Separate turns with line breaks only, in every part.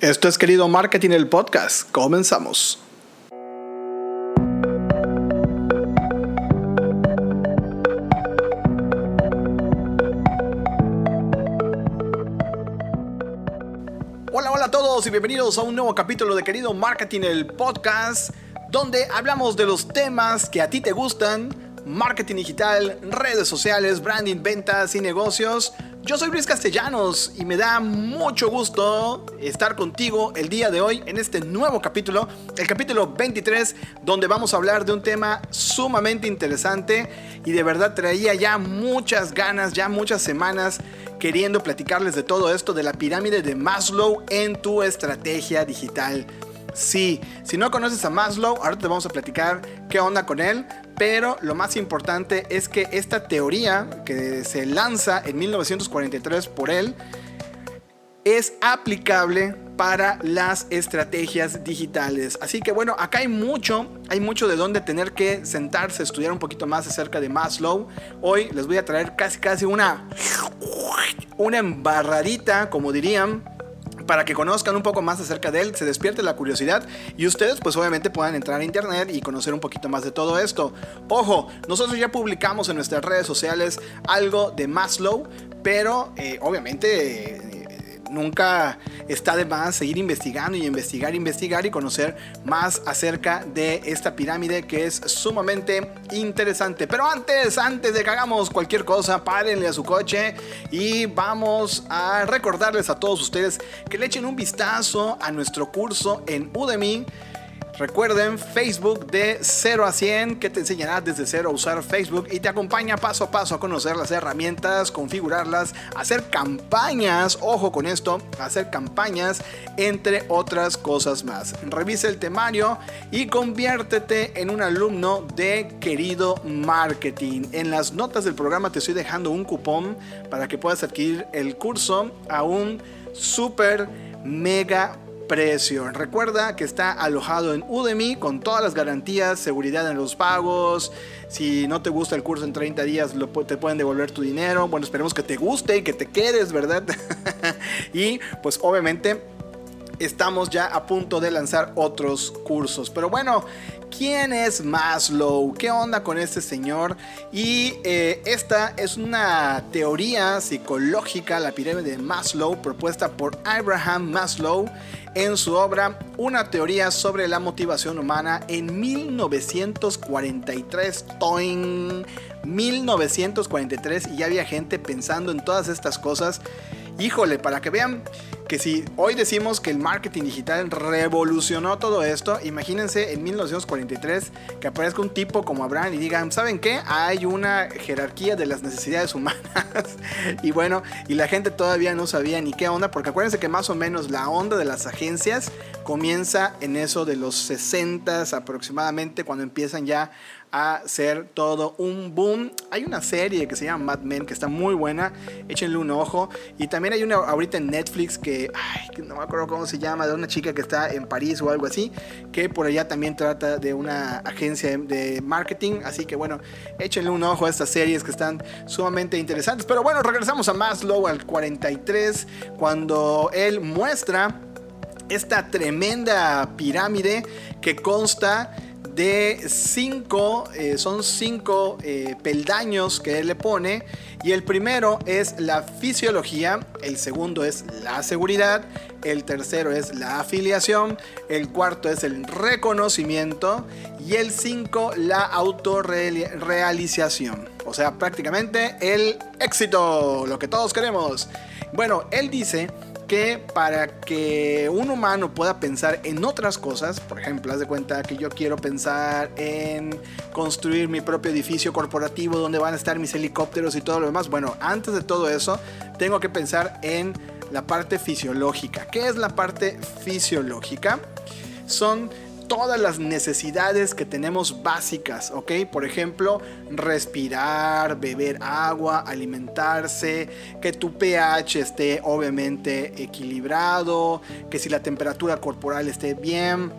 Esto es querido Marketing el podcast. Comenzamos. Hola, hola a todos y bienvenidos a un nuevo capítulo de Querido Marketing el podcast, donde hablamos de los temas que a ti te gustan, marketing digital, redes sociales, branding, ventas y negocios yo soy Luis Castellanos y me da mucho gusto estar contigo el día de hoy en este nuevo capítulo, el capítulo 23, donde vamos a hablar de un tema sumamente interesante y de verdad traía ya muchas ganas, ya muchas semanas queriendo platicarles de todo esto de la pirámide de Maslow en tu estrategia digital. Sí, si no conoces a Maslow, ahora te vamos a platicar qué onda con él, pero lo más importante es que esta teoría que se lanza en 1943 por él es aplicable para las estrategias digitales. Así que bueno, acá hay mucho, hay mucho de donde tener que sentarse, estudiar un poquito más acerca de Maslow. Hoy les voy a traer casi casi una una embarradita, como dirían, para que conozcan un poco más acerca de él, se despierte la curiosidad y ustedes pues obviamente puedan entrar a internet y conocer un poquito más de todo esto. Ojo, nosotros ya publicamos en nuestras redes sociales algo de Maslow, pero eh, obviamente... Nunca está de más seguir investigando y investigar, investigar y conocer más acerca de esta pirámide que es sumamente interesante. Pero antes, antes de que hagamos cualquier cosa, párenle a su coche y vamos a recordarles a todos ustedes que le echen un vistazo a nuestro curso en Udemy Recuerden Facebook de 0 a 100 que te enseñará desde cero a usar Facebook y te acompaña paso a paso a conocer las herramientas, configurarlas, hacer campañas, ojo con esto, hacer campañas, entre otras cosas más. Revisa el temario y conviértete en un alumno de querido marketing. En las notas del programa te estoy dejando un cupón para que puedas adquirir el curso a un super mega precio. Recuerda que está alojado en Udemy con todas las garantías, seguridad en los pagos. Si no te gusta el curso en 30 días, te pueden devolver tu dinero. Bueno, esperemos que te guste y que te quedes, ¿verdad? y pues obviamente estamos ya a punto de lanzar otros cursos. Pero bueno, ¿quién es Maslow? ¿Qué onda con este señor? Y eh, esta es una teoría psicológica, la pirámide de Maslow, propuesta por Abraham Maslow en su obra Una teoría sobre la motivación humana en 1943. Toing, 1943 y ya había gente pensando en todas estas cosas. Híjole, para que vean que si hoy decimos que el marketing digital revolucionó todo esto, imagínense en 1943 que aparezca un tipo como Abraham y digan, ¿saben qué? Hay una jerarquía de las necesidades humanas. y bueno, y la gente todavía no sabía ni qué onda, porque acuérdense que más o menos la onda de las agencias comienza en eso de los 60 aproximadamente, cuando empiezan ya a ser todo un boom. Hay una serie que se llama Mad Men que está muy buena, échenle un ojo. Y también hay una ahorita en Netflix que, ay, que no me acuerdo cómo se llama, de una chica que está en París o algo así, que por allá también trata de una agencia de marketing. Así que bueno, échenle un ojo a estas series que están sumamente interesantes. Pero bueno, regresamos a Maslow al 43, cuando él muestra esta tremenda pirámide que consta de cinco, eh, son cinco eh, peldaños que él le pone. Y el primero es la fisiología, el segundo es la seguridad, el tercero es la afiliación, el cuarto es el reconocimiento y el cinco la autorrealización. O sea, prácticamente el éxito, lo que todos queremos. Bueno, él dice que para que un humano pueda pensar en otras cosas, por ejemplo, haz de cuenta que yo quiero pensar en construir mi propio edificio corporativo donde van a estar mis helicópteros y todo lo demás, bueno, antes de todo eso, tengo que pensar en la parte fisiológica. ¿Qué es la parte fisiológica? Son todas las necesidades que tenemos básicas, ¿ok? Por ejemplo, respirar, beber agua, alimentarse, que tu pH esté obviamente equilibrado, que si la temperatura corporal esté bien,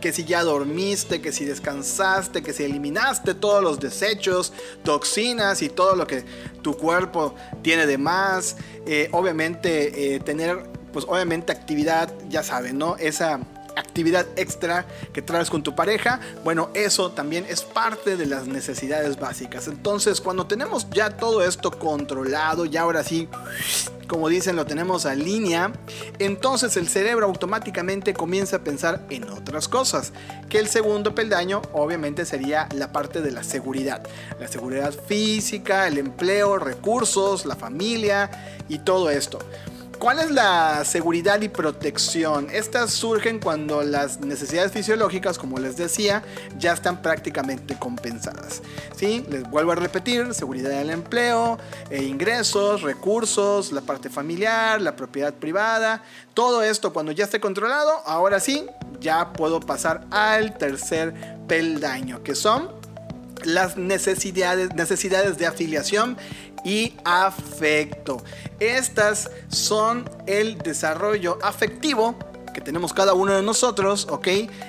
que si ya dormiste, que si descansaste, que si eliminaste todos los desechos, toxinas y todo lo que tu cuerpo tiene de más. Eh, obviamente eh, tener, pues obviamente actividad, ya saben, ¿no? Esa actividad extra que traes con tu pareja, bueno, eso también es parte de las necesidades básicas. Entonces, cuando tenemos ya todo esto controlado, ya ahora sí, como dicen, lo tenemos a línea, entonces el cerebro automáticamente comienza a pensar en otras cosas, que el segundo peldaño obviamente sería la parte de la seguridad, la seguridad física, el empleo, recursos, la familia y todo esto. ¿Cuál es la seguridad y protección? Estas surgen cuando las necesidades fisiológicas, como les decía, ya están prácticamente compensadas. ¿Sí? Les vuelvo a repetir, seguridad del empleo, e ingresos, recursos, la parte familiar, la propiedad privada, todo esto cuando ya esté controlado, ahora sí, ya puedo pasar al tercer peldaño, que son las necesidades, necesidades de afiliación y afecto. Estas son el desarrollo afectivo que tenemos cada uno de nosotros, ¿ok?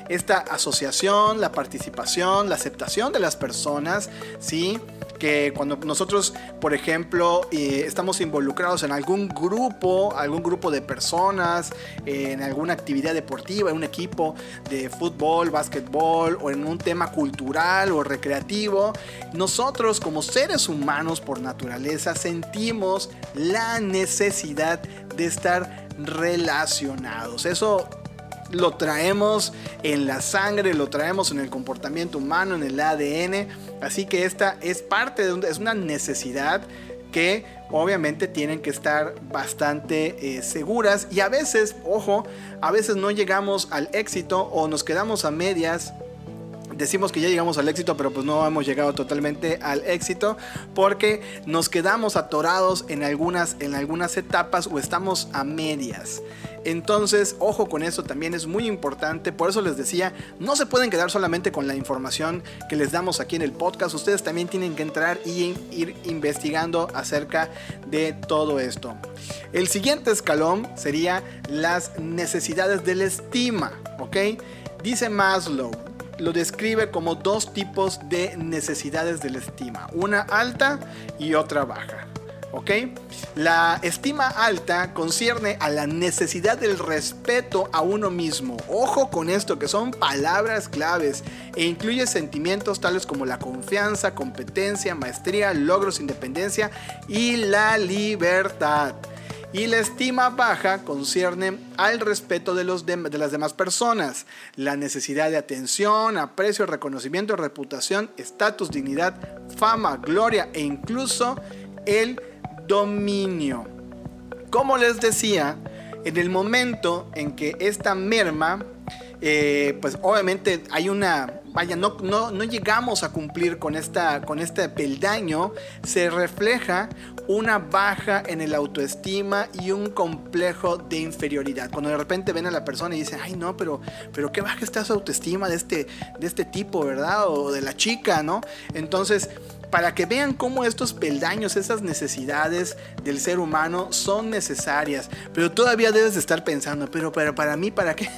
Esta asociación, la participación, la aceptación de las personas, ¿sí? Que cuando nosotros, por ejemplo, eh, estamos involucrados en algún grupo, algún grupo de personas, en alguna actividad deportiva, en un equipo de fútbol, básquetbol o en un tema cultural o recreativo, nosotros como seres humanos por naturaleza sentimos la necesidad de estar relacionados. Eso lo traemos en la sangre, lo traemos en el comportamiento humano, en el ADN. Así que esta es parte de es una necesidad que obviamente tienen que estar bastante eh, seguras. Y a veces, ojo, a veces no llegamos al éxito o nos quedamos a medias decimos que ya llegamos al éxito, pero pues no hemos llegado totalmente al éxito porque nos quedamos atorados en algunas, en algunas etapas o estamos a medias. Entonces, ojo con eso, también es muy importante. Por eso les decía, no se pueden quedar solamente con la información que les damos aquí en el podcast. Ustedes también tienen que entrar y ir investigando acerca de todo esto. El siguiente escalón sería las necesidades de la estima, ¿ok? Dice Maslow, lo describe como dos tipos de necesidades de la estima, una alta y otra baja. ¿ok? La estima alta concierne a la necesidad del respeto a uno mismo. Ojo con esto, que son palabras claves e incluye sentimientos tales como la confianza, competencia, maestría, logros, independencia y la libertad. Y la estima baja concierne al respeto de, los de, las demás personas, la necesidad de atención, aprecio, reconocimiento, reputación, estatus, dignidad, fama, gloria e incluso el dominio. Como les decía, en el momento en que esta merma, eh, pues obviamente hay una, vaya, no, no, no, llegamos a cumplir con, esta, con este peldaño, se refleja una baja en el autoestima y un complejo de inferioridad. Cuando de repente ven a la persona y dicen, ay no, pero, pero qué baja está su autoestima de este, de este tipo, ¿verdad? O de la chica, ¿no? Entonces, para que vean cómo estos peldaños, esas necesidades del ser humano son necesarias. Pero todavía debes de estar pensando, pero, pero para mí, ¿para qué?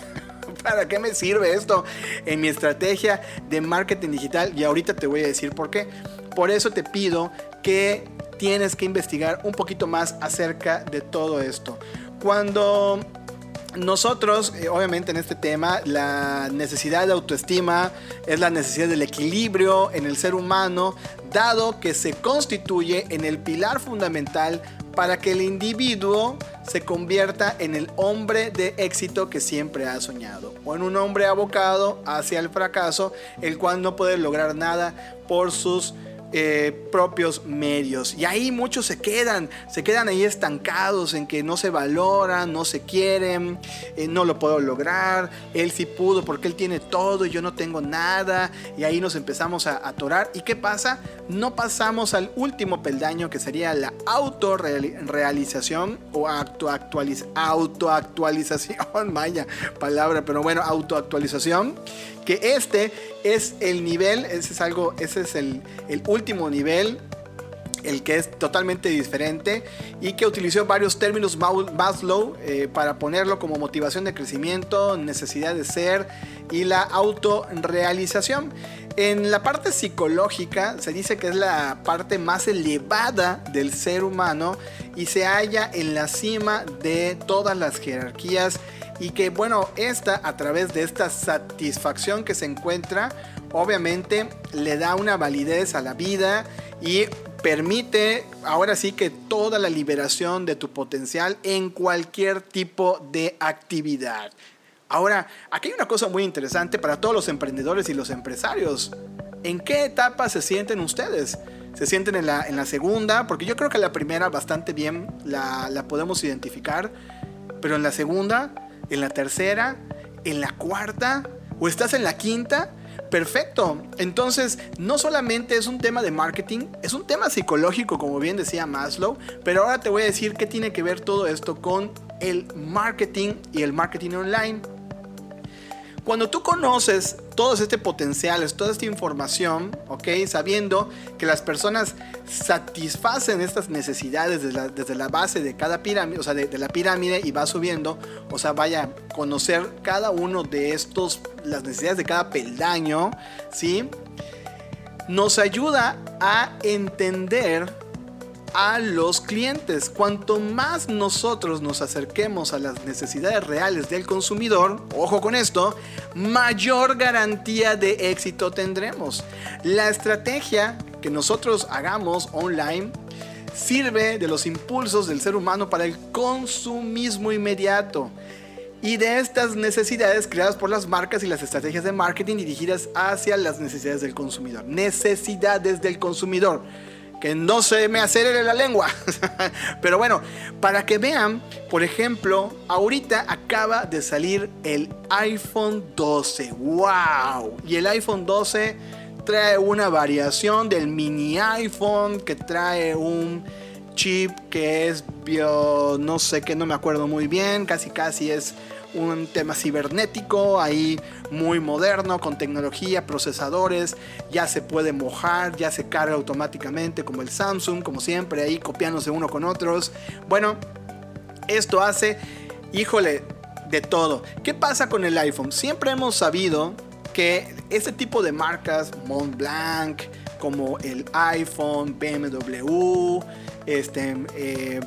¿Para qué me sirve esto en mi estrategia de marketing digital? Y ahorita te voy a decir por qué. Por eso te pido que tienes que investigar un poquito más acerca de todo esto. Cuando nosotros, eh, obviamente en este tema, la necesidad de autoestima es la necesidad del equilibrio en el ser humano, dado que se constituye en el pilar fundamental para que el individuo se convierta en el hombre de éxito que siempre ha soñado, o en un hombre abocado hacia el fracaso, el cual no puede lograr nada por sus eh, propios medios. Y ahí muchos se quedan, se quedan ahí estancados en que no se valoran, no se quieren, eh, no lo puedo lograr, él sí pudo porque él tiene todo y yo no tengo nada. Y ahí nos empezamos a atorar. ¿Y qué pasa? No pasamos al último peldaño que sería la autorrealización o autoactualización, vaya palabra, pero bueno, autoactualización que este es el nivel, ese es algo, ese es el, último nivel el que es totalmente diferente y que utilizó varios términos Maslow eh, para ponerlo como motivación de crecimiento, necesidad de ser y la autorrealización. En la parte psicológica se dice que es la parte más elevada del ser humano y se halla en la cima de todas las jerarquías y que bueno, esta a través de esta satisfacción que se encuentra, obviamente le da una validez a la vida y permite ahora sí que toda la liberación de tu potencial en cualquier tipo de actividad. Ahora, aquí hay una cosa muy interesante para todos los emprendedores y los empresarios. ¿En qué etapa se sienten ustedes? ¿Se sienten en la, en la segunda? Porque yo creo que la primera bastante bien la, la podemos identificar. Pero en la segunda, en la tercera, en la cuarta, o estás en la quinta, perfecto. Entonces, no solamente es un tema de marketing, es un tema psicológico, como bien decía Maslow, pero ahora te voy a decir qué tiene que ver todo esto con el marketing y el marketing online. Cuando tú conoces todo este potencial, toda esta información, ¿ok? Sabiendo que las personas satisfacen estas necesidades desde la, base de cada pirámide, o sea, de, la pirámide y va subiendo, o sea, vaya a conocer cada uno de estos, las necesidades de cada peldaño, ¿sí? Nos ayuda a entender a los clientes. Cuanto más nosotros nos acerquemos a las necesidades reales del consumidor, ojo con esto, mayor garantía de éxito tendremos. La estrategia que nosotros hagamos online sirve de los impulsos del ser humano para el consumismo inmediato y de estas necesidades creadas por las marcas y las estrategias de marketing dirigidas hacia las necesidades del consumidor. Necesidades del consumidor que no se me acelere la lengua. Pero bueno, para que vean, por ejemplo, ahorita acaba de salir el iPhone 12. ¡Wow! Y el iPhone 12 trae una variación del mini iPhone que trae un chip que es bio, no sé qué, no me acuerdo muy bien, casi casi es un tema cibernético ahí muy moderno con tecnología, procesadores, ya se puede mojar, ya se carga automáticamente como el Samsung, como siempre ahí copiándose uno con otros. Bueno, esto hace, híjole, de todo. ¿Qué pasa con el iPhone? Siempre hemos sabido que este tipo de marcas, Montblanc, como el iPhone, BMW, este, eh,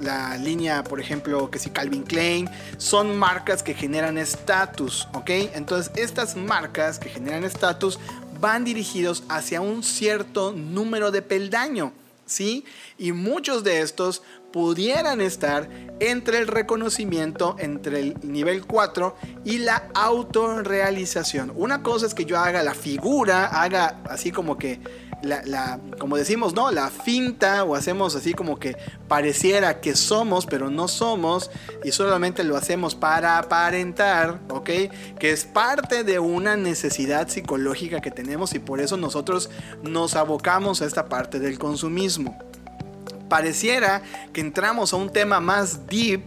la línea, por ejemplo, que si Calvin Klein, son marcas que generan estatus, ¿ok? Entonces, estas marcas que generan estatus van dirigidos hacia un cierto número de peldaño, ¿sí? Y muchos de estos pudieran estar entre el reconocimiento, entre el nivel 4 y la autorrealización. Una cosa es que yo haga la figura, haga así como que la, como decimos, ¿no? La finta o hacemos así como que pareciera que somos, pero no somos y solamente lo hacemos para aparentar, ¿ok? Que es parte de una necesidad psicológica que tenemos y por eso nosotros nos abocamos a esta parte del consumismo. Pareciera que entramos a un tema más deep,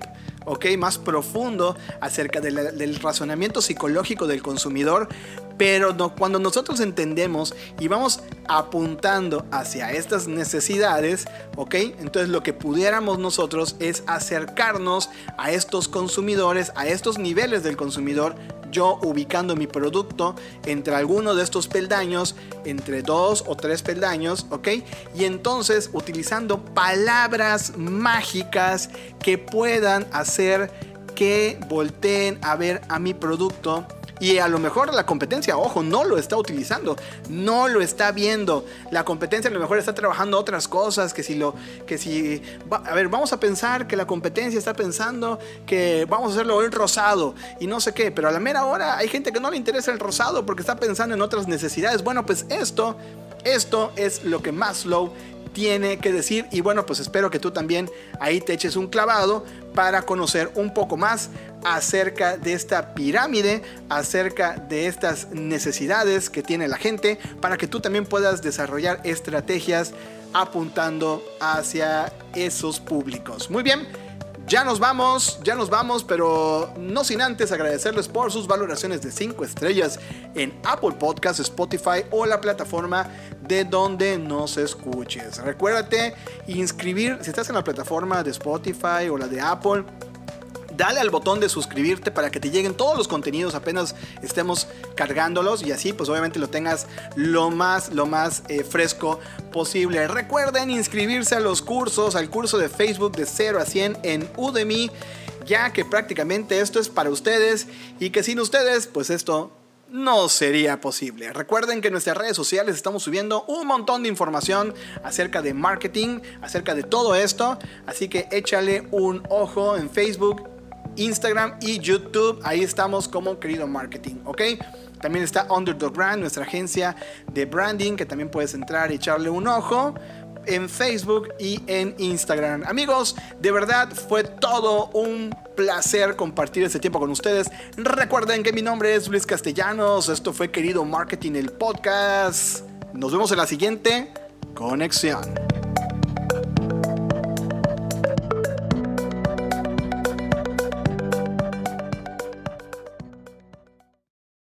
¿ok? Más profundo acerca del razonamiento psicológico del consumidor, pero cuando nosotros entendemos y vamos apuntando hacia estas necesidades, ¿ok? Entonces lo que pudiéramos nosotros es acercarnos a estos consumidores, a estos niveles del consumidor, yo ubicando mi producto entre alguno de estos peldaños, entre dos o tres peldaños, ¿ok? Y entonces utilizando palabras mágicas que puedan hacer que volteen a ver a mi producto y a lo mejor la competencia, ojo, no lo está utilizando, no lo está viendo. La competencia a lo mejor está trabajando otras cosas, que si lo, que si, a ver, vamos a pensar que la competencia está pensando que vamos a hacerlo el rosado y no sé qué, pero a la mera hora hay gente que no le interesa el rosado porque está pensando en otras necesidades. Bueno, pues esto, esto es lo que Maslow tiene que decir y bueno pues espero que tú también ahí te eches un clavado para conocer un poco más acerca de esta pirámide, acerca de estas necesidades que tiene la gente, para que tú también puedas desarrollar estrategias apuntando hacia esos públicos. Muy bien, Ya nos vamos, ya nos vamos, pero no sin antes agradecerles por sus valoraciones de 5 estrellas en Apple Podcasts, Spotify o la plataforma de donde nos escuches. Recuérdate inscribir, si estás en la plataforma de Spotify o la de Apple, dale al botón de suscribirte para que te lleguen todos los contenidos apenas estemos cargándolos y así pues obviamente lo tengas lo más lo más eh, fresco posible. Recuerden inscribirse a los cursos, al curso de Facebook de 0 a 100 en Udemy, ya que prácticamente esto es para ustedes y que sin ustedes pues esto no sería posible. Recuerden que en nuestras redes sociales estamos subiendo un montón de información acerca de marketing, acerca de todo esto, así que échale un ojo en Facebook, Instagram y YouTube. Ahí estamos como querido marketing, ¿ok? También está Underdog Brand, nuestra agencia de branding, que también puedes entrar y echarle un ojo en Facebook y en Instagram. Amigos, de verdad fue todo un placer compartir este tiempo con ustedes. Recuerden que mi nombre es Luis Castellanos. Esto fue Querido Marketing, el podcast. Nos vemos en la siguiente conexión.